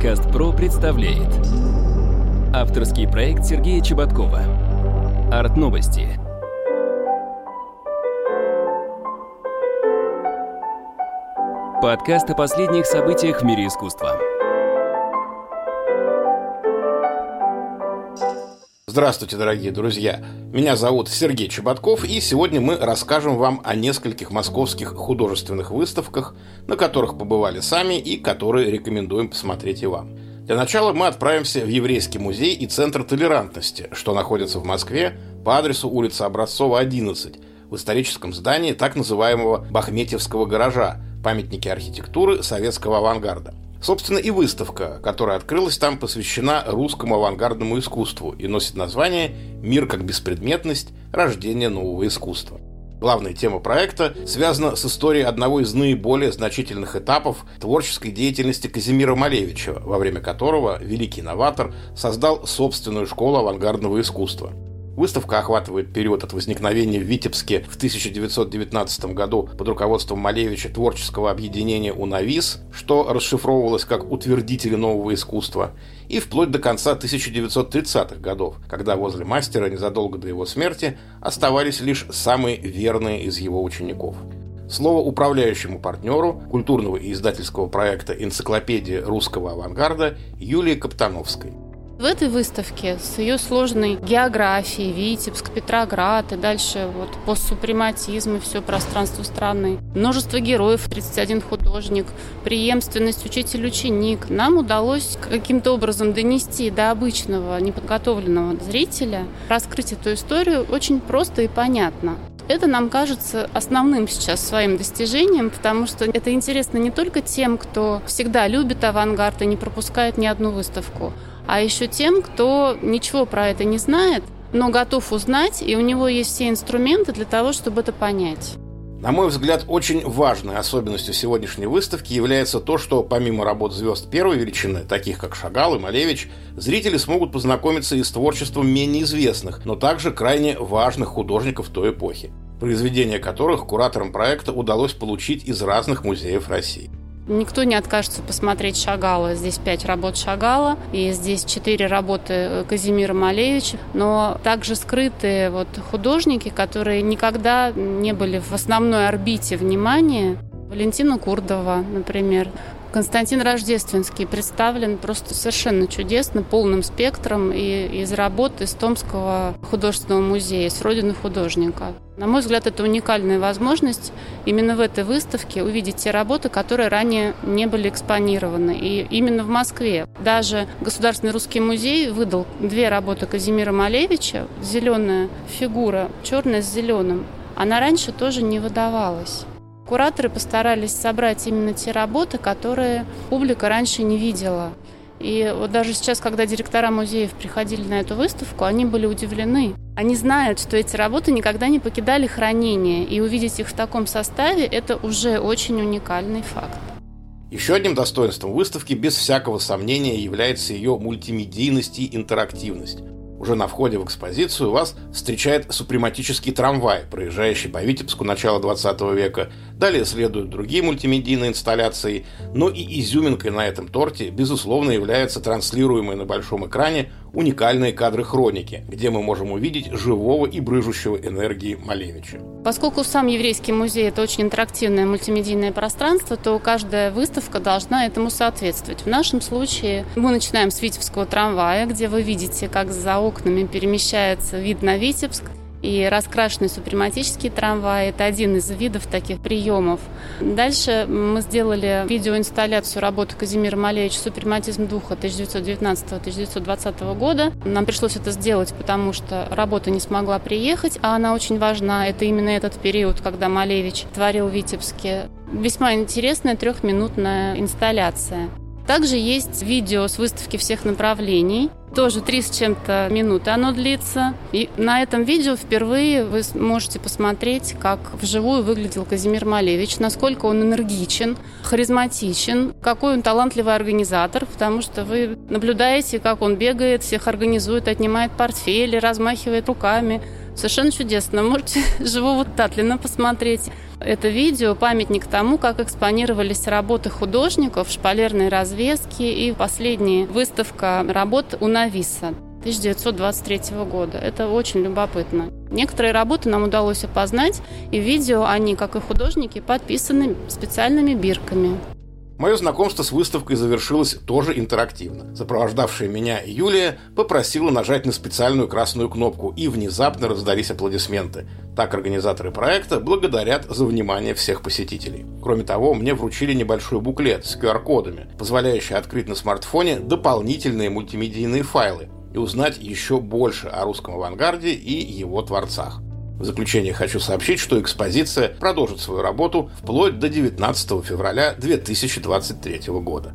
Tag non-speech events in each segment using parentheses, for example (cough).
Подкаст ПРО представляет Авторский проект Сергея Чеботкова. Арт-новости. Подкаст о последних событиях в мире искусства Здравствуйте, дорогие друзья! Меня зовут Сергей Чеботков, и сегодня мы расскажем вам о нескольких московских художественных выставках, на которых побывали сами и которые рекомендуем посмотреть и вам. Для начала мы отправимся в Еврейский музей и Центр толерантности, что находится в Москве по адресу улица Образцова, 11, в историческом здании так называемого Бахметьевского гаража, памятники архитектуры советского авангарда. Собственно, и выставка, которая открылась там, посвящена русскому авангардному искусству и носит название «Мир как беспредметность. Рождение нового искусства». Главная тема проекта связана с историей одного из наиболее значительных этапов творческой деятельности Казимира Малевича, во время которого великий новатор создал собственную школу авангардного искусства – Выставка охватывает период от возникновения в Витебске в 1919 году под руководством Малевича творческого объединения «Унавис», что расшифровывалось как «утвердители нового искусства», и вплоть до конца 1930-х годов, когда возле мастера незадолго до его смерти оставались лишь самые верные из его учеников. Слово управляющему партнеру культурного и издательского проекта «Энциклопедия русского авангарда» Юлии Каптановской – в этой выставке с ее сложной географией, Витебск, Петроград и дальше вот постсупрематизм и все пространство страны. Множество героев, 31 художник, преемственность учитель-ученик. Нам удалось каким-то образом донести до обычного неподготовленного зрителя, раскрыть эту историю очень просто и понятно. Это нам кажется основным сейчас своим достижением, потому что это интересно не только тем, кто всегда любит авангард и не пропускает ни одну выставку, а еще тем, кто ничего про это не знает, но готов узнать, и у него есть все инструменты для того, чтобы это понять. На мой взгляд, очень важной особенностью сегодняшней выставки является то, что помимо работ звезд первой величины, таких как Шагал и Малевич, зрители смогут познакомиться и с творчеством менее известных, но также крайне важных художников той эпохи, произведения которых кураторам проекта удалось получить из разных музеев России. Никто не откажется посмотреть Шагала. Здесь пять работ Шагала, и здесь четыре работы э, Казимира Малевича. Но также скрыты вот художники, которые никогда не были в основной орбите внимания. Валентина Курдова, например, Константин Рождественский представлен просто совершенно чудесно, полным спектром и из работ из Томского художественного музея, с родины художника. На мой взгляд, это уникальная возможность именно в этой выставке увидеть те работы, которые ранее не были экспонированы. И именно в Москве. Даже Государственный русский музей выдал две работы Казимира Малевича. Зеленая фигура, черная с зеленым. Она раньше тоже не выдавалась. Кураторы постарались собрать именно те работы, которые публика раньше не видела. И вот даже сейчас, когда директора музеев приходили на эту выставку, они были удивлены. Они знают, что эти работы никогда не покидали хранение, и увидеть их в таком составе – это уже очень уникальный факт. Еще одним достоинством выставки без всякого сомнения является ее мультимедийность и интерактивность. Уже на входе в экспозицию вас встречает супрематический трамвай, проезжающий по Витебску начала 20 века. Далее следуют другие мультимедийные инсталляции. Но и изюминкой на этом торте, безусловно, является транслируемый на большом экране уникальные кадры хроники, где мы можем увидеть живого и брыжущего энергии Малевича. Поскольку сам еврейский музей – это очень интерактивное мультимедийное пространство, то каждая выставка должна этому соответствовать. В нашем случае мы начинаем с Витебского трамвая, где вы видите, как за окнами перемещается вид на Витебск, и раскрашенный супрематический трамвай – это один из видов таких приемов. Дальше мы сделали видеоинсталляцию работы Казимира Малевича «Супрематизм духа» 1919-1920 года. Нам пришлось это сделать, потому что работа не смогла приехать, а она очень важна. Это именно этот период, когда Малевич творил в Витебске. Весьма интересная трехминутная инсталляция. Также есть видео с выставки всех направлений. Тоже три с чем-то минуты оно длится. И на этом видео впервые вы можете посмотреть, как вживую выглядел Казимир Малевич, насколько он энергичен, харизматичен, какой он талантливый организатор, потому что вы наблюдаете, как он бегает, всех организует, отнимает портфели, размахивает руками, Совершенно чудесно. Можете (laughs) живого Татлина посмотреть. Это видео – памятник тому, как экспонировались работы художников, шпалерные развески и последняя выставка работ у Нависа 1923 года. Это очень любопытно. Некоторые работы нам удалось опознать, и видео они, как и художники, подписаны специальными бирками. Мое знакомство с выставкой завершилось тоже интерактивно. Сопровождавшая меня Юлия попросила нажать на специальную красную кнопку, и внезапно раздались аплодисменты. Так организаторы проекта благодарят за внимание всех посетителей. Кроме того, мне вручили небольшой буклет с QR-кодами, позволяющий открыть на смартфоне дополнительные мультимедийные файлы и узнать еще больше о русском авангарде и его творцах. В заключение хочу сообщить, что экспозиция продолжит свою работу вплоть до 19 февраля 2023 года.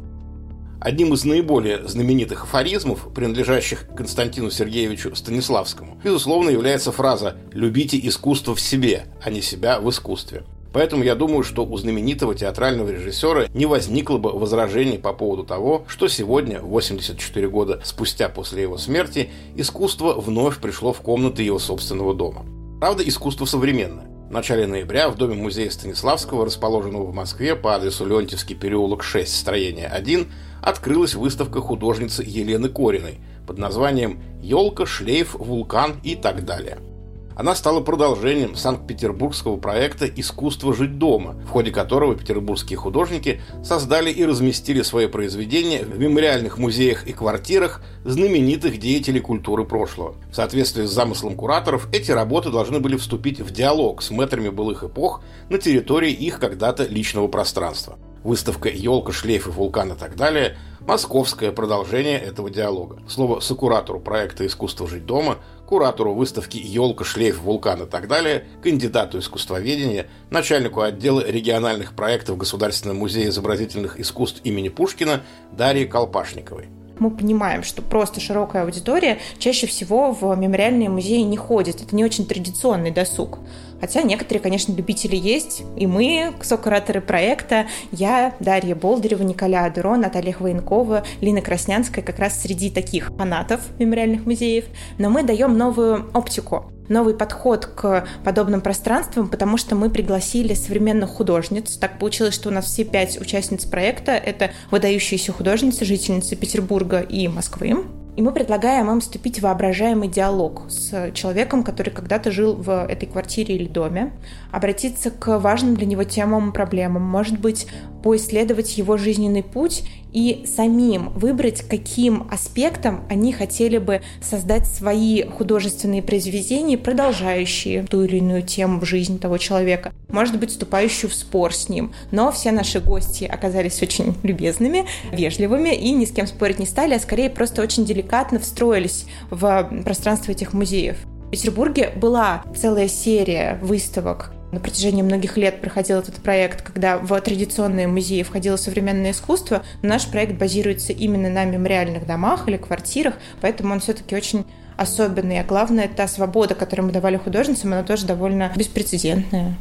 Одним из наиболее знаменитых афоризмов, принадлежащих Константину Сергеевичу Станиславскому, безусловно, является фраза «любите искусство в себе, а не себя в искусстве». Поэтому я думаю, что у знаменитого театрального режиссера не возникло бы возражений по поводу того, что сегодня, 84 года спустя после его смерти, искусство вновь пришло в комнаты его собственного дома. Правда, искусство современное. В начале ноября в Доме музея Станиславского, расположенного в Москве по адресу Леонтьевский переулок 6, строение 1, открылась выставка художницы Елены Кориной под названием «Елка, шлейф, вулкан» и так далее – она стала продолжением санкт-петербургского проекта «Искусство жить дома», в ходе которого петербургские художники создали и разместили свои произведения в мемориальных музеях и квартирах знаменитых деятелей культуры прошлого. В соответствии с замыслом кураторов, эти работы должны были вступить в диалог с мэтрами былых эпох на территории их когда-то личного пространства. Выставка «Елка, шлейф и вулкан» и так далее – московское продолжение этого диалога. Слово сокуратору проекта «Искусство жить дома» куратору выставки «Елка, шлейф, вулкан» и так далее, кандидату искусствоведения, начальнику отдела региональных проектов Государственного музея изобразительных искусств имени Пушкина Дарье Колпашниковой мы понимаем, что просто широкая аудитория чаще всего в мемориальные музеи не ходит. Это не очень традиционный досуг. Хотя некоторые, конечно, любители есть. И мы, сокураторы проекта, я, Дарья Болдырева, Николя Адуро, Наталья Хвоенкова, Лина Краснянская как раз среди таких фанатов мемориальных музеев. Но мы даем новую оптику новый подход к подобным пространствам, потому что мы пригласили современных художниц. Так получилось, что у нас все пять участниц проекта — это выдающиеся художницы, жительницы Петербурга и Москвы. И мы предлагаем им вступить в воображаемый диалог с человеком, который когда-то жил в этой квартире или доме, обратиться к важным для него темам и проблемам, может быть, поисследовать его жизненный путь и самим выбрать, каким аспектом они хотели бы создать свои художественные произведения, продолжающие ту или иную тему в жизни того человека, может быть, вступающую в спор с ним. Но все наши гости оказались очень любезными, вежливыми и ни с кем спорить не стали, а скорее просто очень деликатно встроились в пространство этих музеев. В Петербурге была целая серия выставок на протяжении многих лет проходил этот проект, когда в традиционные музеи входило современное искусство. Но наш проект базируется именно на мемориальных домах или квартирах, поэтому он все-таки очень особенный. А главное, та свобода, которую мы давали художницам, она тоже довольно беспрецедентная.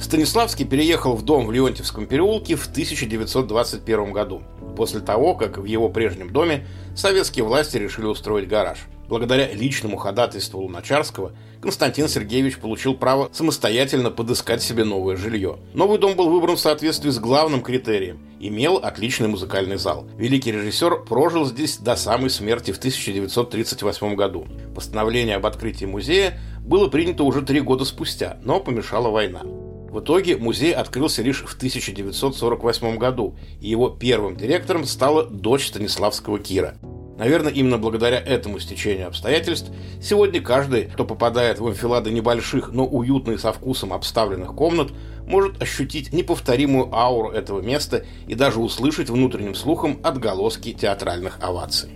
Станиславский переехал в дом в Леонтьевском переулке в 1921 году, после того, как в его прежнем доме советские власти решили устроить гараж. Благодаря личному ходатайству Луначарского Константин Сергеевич получил право самостоятельно подыскать себе новое жилье. Новый дом был выбран в соответствии с главным критерием – имел отличный музыкальный зал. Великий режиссер прожил здесь до самой смерти в 1938 году. Постановление об открытии музея было принято уже три года спустя, но помешала война. В итоге музей открылся лишь в 1948 году, и его первым директором стала дочь Станиславского Кира. Наверное, именно благодаря этому стечению обстоятельств сегодня каждый, кто попадает в анфилады небольших, но уютных со вкусом обставленных комнат, может ощутить неповторимую ауру этого места и даже услышать внутренним слухом отголоски театральных оваций.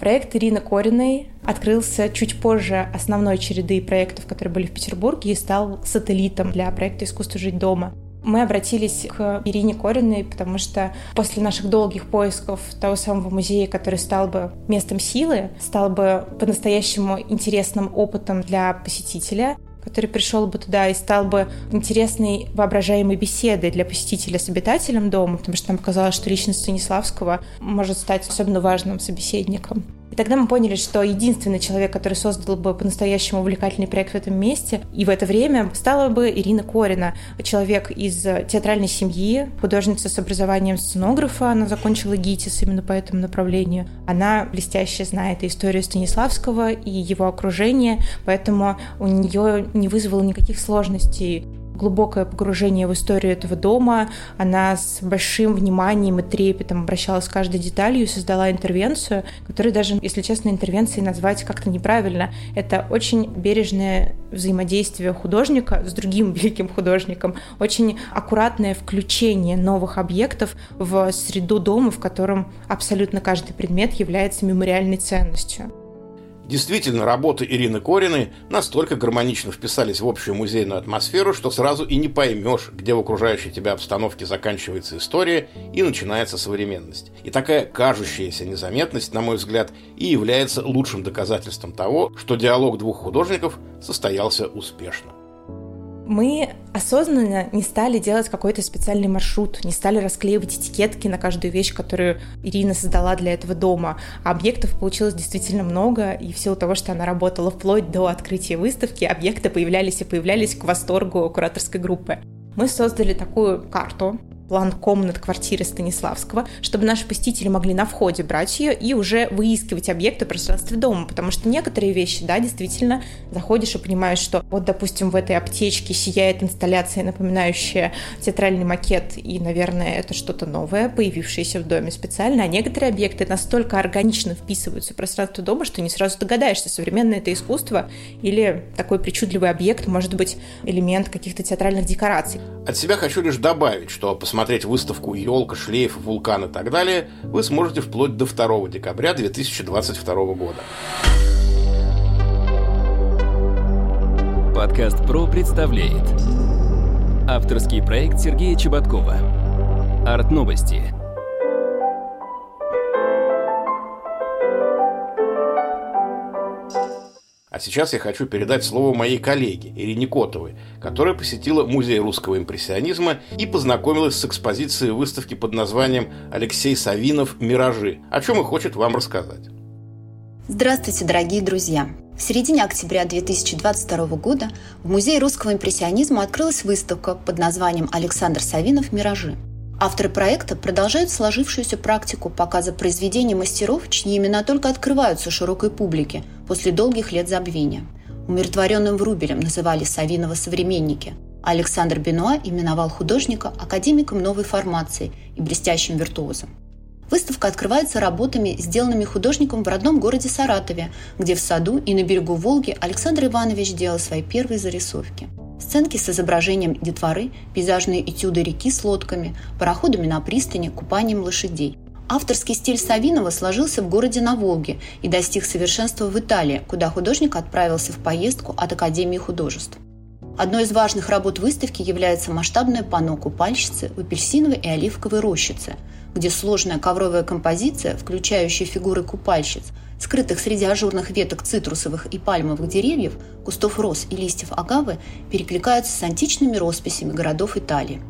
Проект Ирины Кориной открылся чуть позже основной череды проектов, которые были в Петербурге, и стал сателлитом для проекта «Искусство жить дома». Мы обратились к Ирине Кориной, потому что после наших долгих поисков того самого музея, который стал бы местом силы, стал бы по-настоящему интересным опытом для посетителя, который пришел бы туда и стал бы интересной воображаемой беседой для посетителя с обитателем дома, потому что нам показалось, что личность Станиславского может стать особенно важным собеседником. И тогда мы поняли, что единственный человек, который создал бы по-настоящему увлекательный проект в этом месте и в это время, стала бы Ирина Корина, человек из театральной семьи, художница с образованием сценографа, она закончила ГИТИС именно по этому направлению. Она блестяще знает историю Станиславского, и его окружение, поэтому у нее не вызвало никаких сложностей глубокое погружение в историю этого дома. Она с большим вниманием и трепетом обращалась к каждой деталью и создала интервенцию, которую даже, если честно, интервенцией назвать как-то неправильно. Это очень бережное взаимодействие художника с другим (laughs) великим художником, очень аккуратное включение новых объектов в среду дома, в котором абсолютно каждый предмет является мемориальной ценностью. Действительно, работы Ирины Кориной настолько гармонично вписались в общую музейную атмосферу, что сразу и не поймешь, где в окружающей тебя обстановке заканчивается история и начинается современность. И такая кажущаяся незаметность, на мой взгляд, и является лучшим доказательством того, что диалог двух художников состоялся успешно мы осознанно не стали делать какой-то специальный маршрут, не стали расклеивать этикетки на каждую вещь, которую Ирина создала для этого дома. А объектов получилось действительно много, и в силу того, что она работала вплоть до открытия выставки, объекты появлялись и появлялись к восторгу кураторской группы. Мы создали такую карту, план комнат квартиры Станиславского, чтобы наши посетители могли на входе брать ее и уже выискивать объекты пространстве дома, потому что некоторые вещи, да, действительно, заходишь и понимаешь, что вот, допустим, в этой аптечке сияет инсталляция, напоминающая театральный макет, и, наверное, это что-то новое, появившееся в доме специально, а некоторые объекты настолько органично вписываются в пространство дома, что не сразу догадаешься, современное это искусство или такой причудливый объект может быть элемент каких-то театральных декораций. От себя хочу лишь добавить, что посмотрите посмотреть выставку «Елка», «Шлейф», «Вулкан» и так далее вы сможете вплоть до 2 декабря 2022 года. Подкаст «Про» представляет Авторский проект Сергея Чеботкова Арт-новости – А сейчас я хочу передать слово моей коллеге Ирине Котовой, которая посетила Музей русского импрессионизма и познакомилась с экспозицией выставки под названием «Алексей Савинов. Миражи», о чем и хочет вам рассказать. Здравствуйте, дорогие друзья! В середине октября 2022 года в Музее русского импрессионизма открылась выставка под названием «Александр Савинов. Миражи». Авторы проекта продолжают сложившуюся практику показа произведений мастеров, чьи имена только открываются широкой публике после долгих лет забвения. Умиротворенным Врубелем называли Савинова современники, Александр Бенуа именовал художника академиком новой формации и блестящим виртуозом. Выставка открывается работами, сделанными художником в родном городе Саратове, где в саду и на берегу Волги Александр Иванович делал свои первые зарисовки – Сценки с изображением детворы, пейзажные этюды реки с лодками, пароходами на пристани, купанием лошадей. Авторский стиль Савинова сложился в городе на Волге и достиг совершенства в Италии, куда художник отправился в поездку от Академии художеств. Одной из важных работ выставки является масштабное панно купальщицы в апельсиновой и оливковой рощице, где сложная ковровая композиция, включающая фигуры купальщиц, скрытых среди ажурных веток цитрусовых и пальмовых деревьев, кустов роз и листьев агавы, перекликаются с античными росписями городов Италии.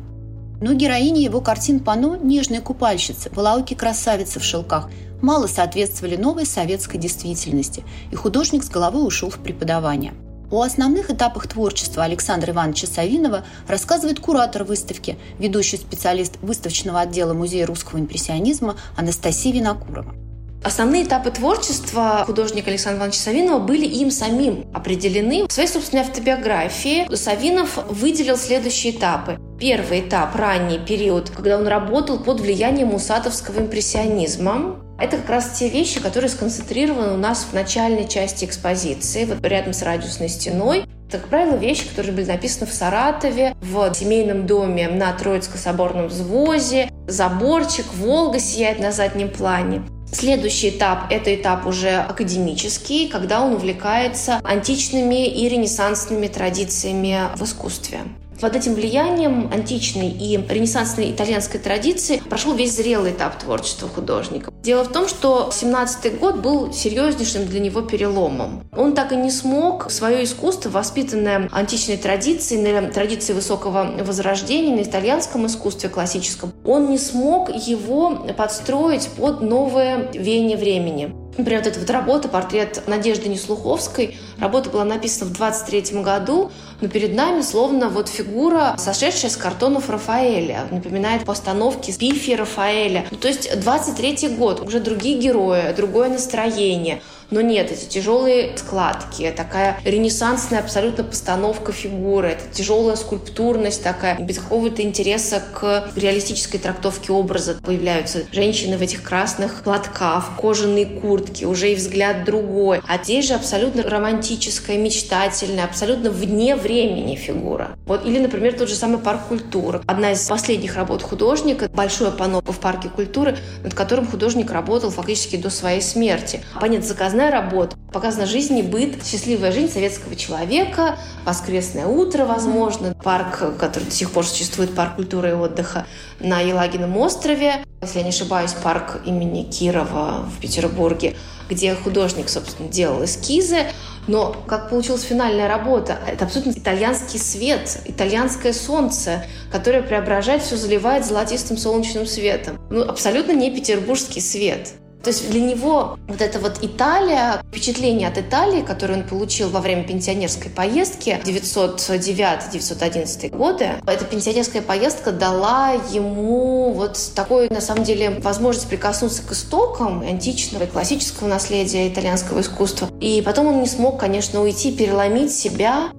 Но героини его картин пано, нежные купальщицы, валауки-красавицы в шелках, мало соответствовали новой советской действительности, и художник с головой ушел в преподавание. О основных этапах творчества Александра Ивановича Савинова рассказывает куратор выставки, ведущий специалист выставочного отдела Музея русского импрессионизма Анастасия Винокурова. Основные этапы творчества художника Александра Ивановича Савинова были им самим определены. В своей собственной автобиографии Савинов выделил следующие этапы. Первый этап – ранний период, когда он работал под влиянием усатовского импрессионизма. Это как раз те вещи, которые сконцентрированы у нас в начальной части экспозиции, вот рядом с радиусной стеной. Это, как правило, вещи, которые были написаны в Саратове, в семейном доме на Троицко-соборном взвозе. Заборчик, Волга сияет на заднем плане. Следующий этап – это этап уже академический, когда он увлекается античными и ренессансными традициями в искусстве. Под этим влиянием античной и ренессансной итальянской традиции прошел весь зрелый этап творчества художника. Дело в том, что 17 год был серьезнейшим для него переломом. Он так и не смог свое искусство, воспитанное античной традицией, на традиции высокого возрождения, на итальянском искусстве классическом, он не смог его подстроить под новое веяние времени. Например, вот эта вот работа, портрет Надежды Неслуховской. Работа была написана в 23 году, но перед нами словно вот фигура, сошедшая с картонов Рафаэля. Напоминает постановки Пифи Рафаэля. Ну, то есть 23 год, уже другие герои, другое настроение – но нет, эти тяжелые складки, такая ренессансная абсолютно постановка фигуры, это тяжелая скульптурность такая, без какого-то интереса к реалистической трактовке образа. Появляются женщины в этих красных платках, кожаные куртки, уже и взгляд другой. А здесь же абсолютно романтическая, мечтательная, абсолютно вне времени фигура. Вот, или, например, тот же самый парк культуры. Одна из последних работ художника, большое панно в парке культуры, над которым художник работал фактически до своей смерти. Понятно, заказная показная работа. Показана жизнь и быт, счастливая жизнь советского человека, воскресное утро, возможно, парк, который до сих пор существует, парк культуры и отдыха на Елагином острове, если я не ошибаюсь, парк имени Кирова в Петербурге, где художник, собственно, делал эскизы, но как получилась финальная работа? Это абсолютно итальянский свет, итальянское солнце, которое преображает все, заливает золотистым солнечным светом. Ну, абсолютно не петербургский свет. То есть для него вот эта вот Италия, впечатление от Италии, которое он получил во время пенсионерской поездки 909-911 годы, эта пенсионерская поездка дала ему вот такой, на самом деле, возможность прикоснуться к истокам античного и классического наследия итальянского искусства. И потом он не смог, конечно, уйти, переломить себя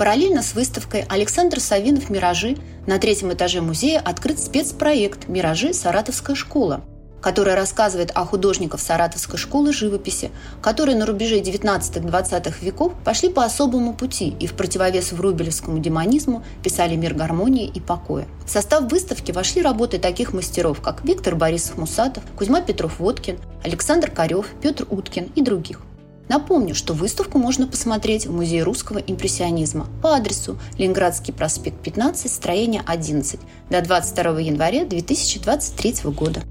Параллельно с выставкой Александр Савинов «Миражи» на третьем этаже музея открыт спецпроект «Миражи. Саратовская школа», которая рассказывает о художниках Саратовской школы живописи, которые на рубеже 19-20 веков пошли по особому пути и в противовес врубелевскому демонизму писали мир гармонии и покоя. В состав выставки вошли работы таких мастеров, как Виктор Борисов-Мусатов, Кузьма Петров-Водкин, Александр Карев, Петр Уткин и других. Напомню, что выставку можно посмотреть в Музее русского импрессионизма по адресу Ленинградский проспект 15, строение 11 до 22 января 2023 года.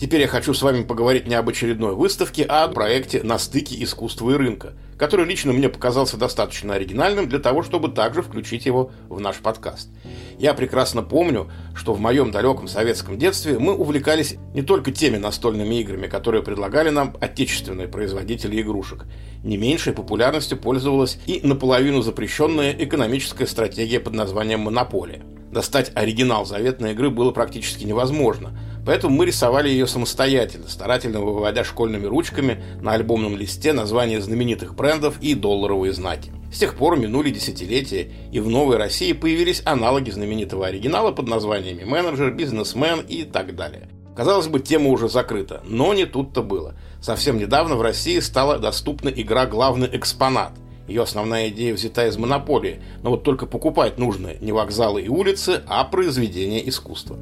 Теперь я хочу с вами поговорить не об очередной выставке, а о проекте «На стыке искусства и рынка», который лично мне показался достаточно оригинальным для того, чтобы также включить его в наш подкаст. Я прекрасно помню, что в моем далеком советском детстве мы увлекались не только теми настольными играми, которые предлагали нам отечественные производители игрушек. Не меньшей популярностью пользовалась и наполовину запрещенная экономическая стратегия под названием «Монополия». Достать оригинал заветной игры было практически невозможно – Поэтому мы рисовали ее самостоятельно, старательно выводя школьными ручками на альбомном листе названия знаменитых брендов и долларовые знаки. С тех пор минули десятилетия, и в новой России появились аналоги знаменитого оригинала под названиями «менеджер», «бизнесмен» и так далее. Казалось бы, тема уже закрыта, но не тут-то было. Совсем недавно в России стала доступна игра «Главный экспонат», ее основная идея взята из монополии, но вот только покупать нужно не вокзалы и улицы, а произведения искусства.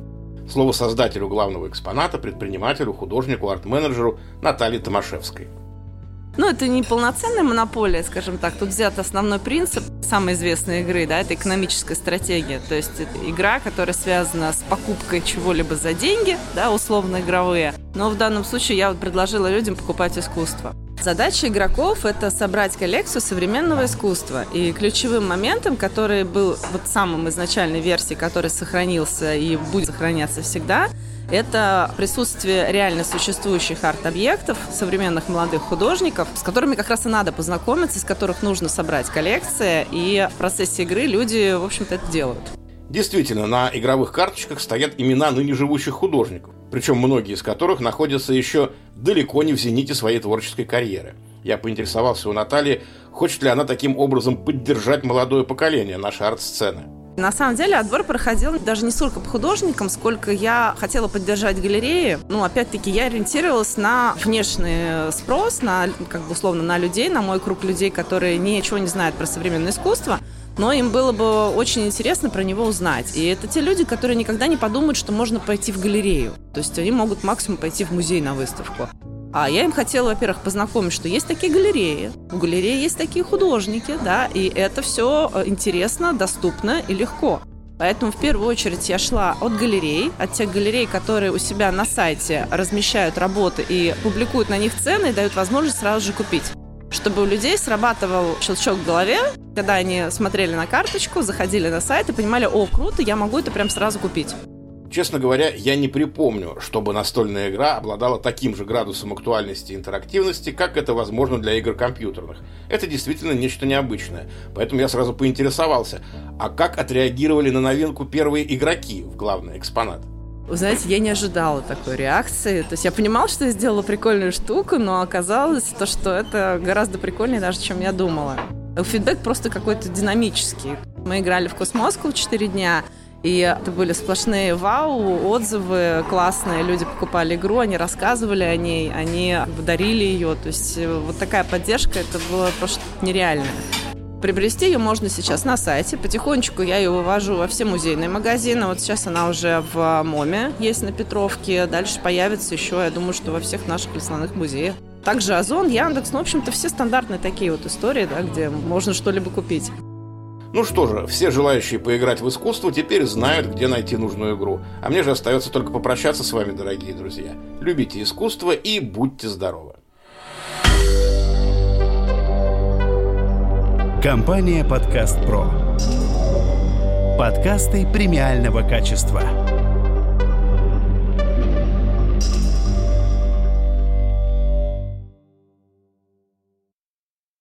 Слово создателю главного экспоната, предпринимателю, художнику, арт-менеджеру Наталье Томашевской. Ну, это не полноценная монополия, скажем так. Тут взят основной принцип самой известной игры, да, это экономическая стратегия. То есть это игра, которая связана с покупкой чего-либо за деньги, да, условно игровые. Но в данном случае я вот предложила людям покупать искусство. Задача игроков – это собрать коллекцию современного искусства. И ключевым моментом, который был вот самым изначальной версии, который сохранился и будет сохраняться всегда, это присутствие реально существующих арт-объектов, современных молодых художников, с которыми как раз и надо познакомиться, с которых нужно собрать коллекции, и в процессе игры люди, в общем-то, это делают. Действительно, на игровых карточках стоят имена ныне живущих художников, причем многие из которых находятся еще далеко не в зените своей творческой карьеры. Я поинтересовался у Натальи, хочет ли она таким образом поддержать молодое поколение нашей арт-сцены. На самом деле отбор проходил даже не столько по художникам, сколько я хотела поддержать галереи. Ну, опять-таки, я ориентировалась на внешний спрос, на, как бы условно, на людей, на мой круг людей, которые ничего не знают про современное искусство но им было бы очень интересно про него узнать. И это те люди, которые никогда не подумают, что можно пойти в галерею. То есть они могут максимум пойти в музей на выставку. А я им хотела, во-первых, познакомить, что есть такие галереи, у галереи есть такие художники, да, и это все э, интересно, доступно и легко. Поэтому в первую очередь я шла от галерей, от тех галерей, которые у себя на сайте размещают работы и публикуют на них цены и дают возможность сразу же купить чтобы у людей срабатывал щелчок в голове, когда они смотрели на карточку, заходили на сайт и понимали, о, круто, я могу это прям сразу купить. Честно говоря, я не припомню, чтобы настольная игра обладала таким же градусом актуальности и интерактивности, как это возможно для игр компьютерных. Это действительно нечто необычное. Поэтому я сразу поинтересовался, а как отреагировали на новинку первые игроки в главный экспонат? Вы знаете, я не ожидала такой реакции. То есть я понимала, что я сделала прикольную штуку, но оказалось то, что это гораздо прикольнее даже, чем я думала. Фидбэк просто какой-то динамический. Мы играли в Космоску 4 дня, и это были сплошные вау, отзывы классные. Люди покупали игру, они рассказывали о ней, они дарили ее. То есть э, вот такая поддержка, это было просто нереально. Приобрести ее можно сейчас на сайте. Потихонечку я ее вывожу во все музейные магазины. Вот сейчас она уже в МОМе есть на Петровке. Дальше появится еще, я думаю, что во всех наших основных музеях. Также Озон, Яндекс, ну, в общем-то, все стандартные такие вот истории, да, где можно что-либо купить. Ну что же, все желающие поиграть в искусство теперь знают, где найти нужную игру. А мне же остается только попрощаться с вами, дорогие друзья. Любите искусство и будьте здоровы. Компания «Подкаст Про». Подкасты премиального качества.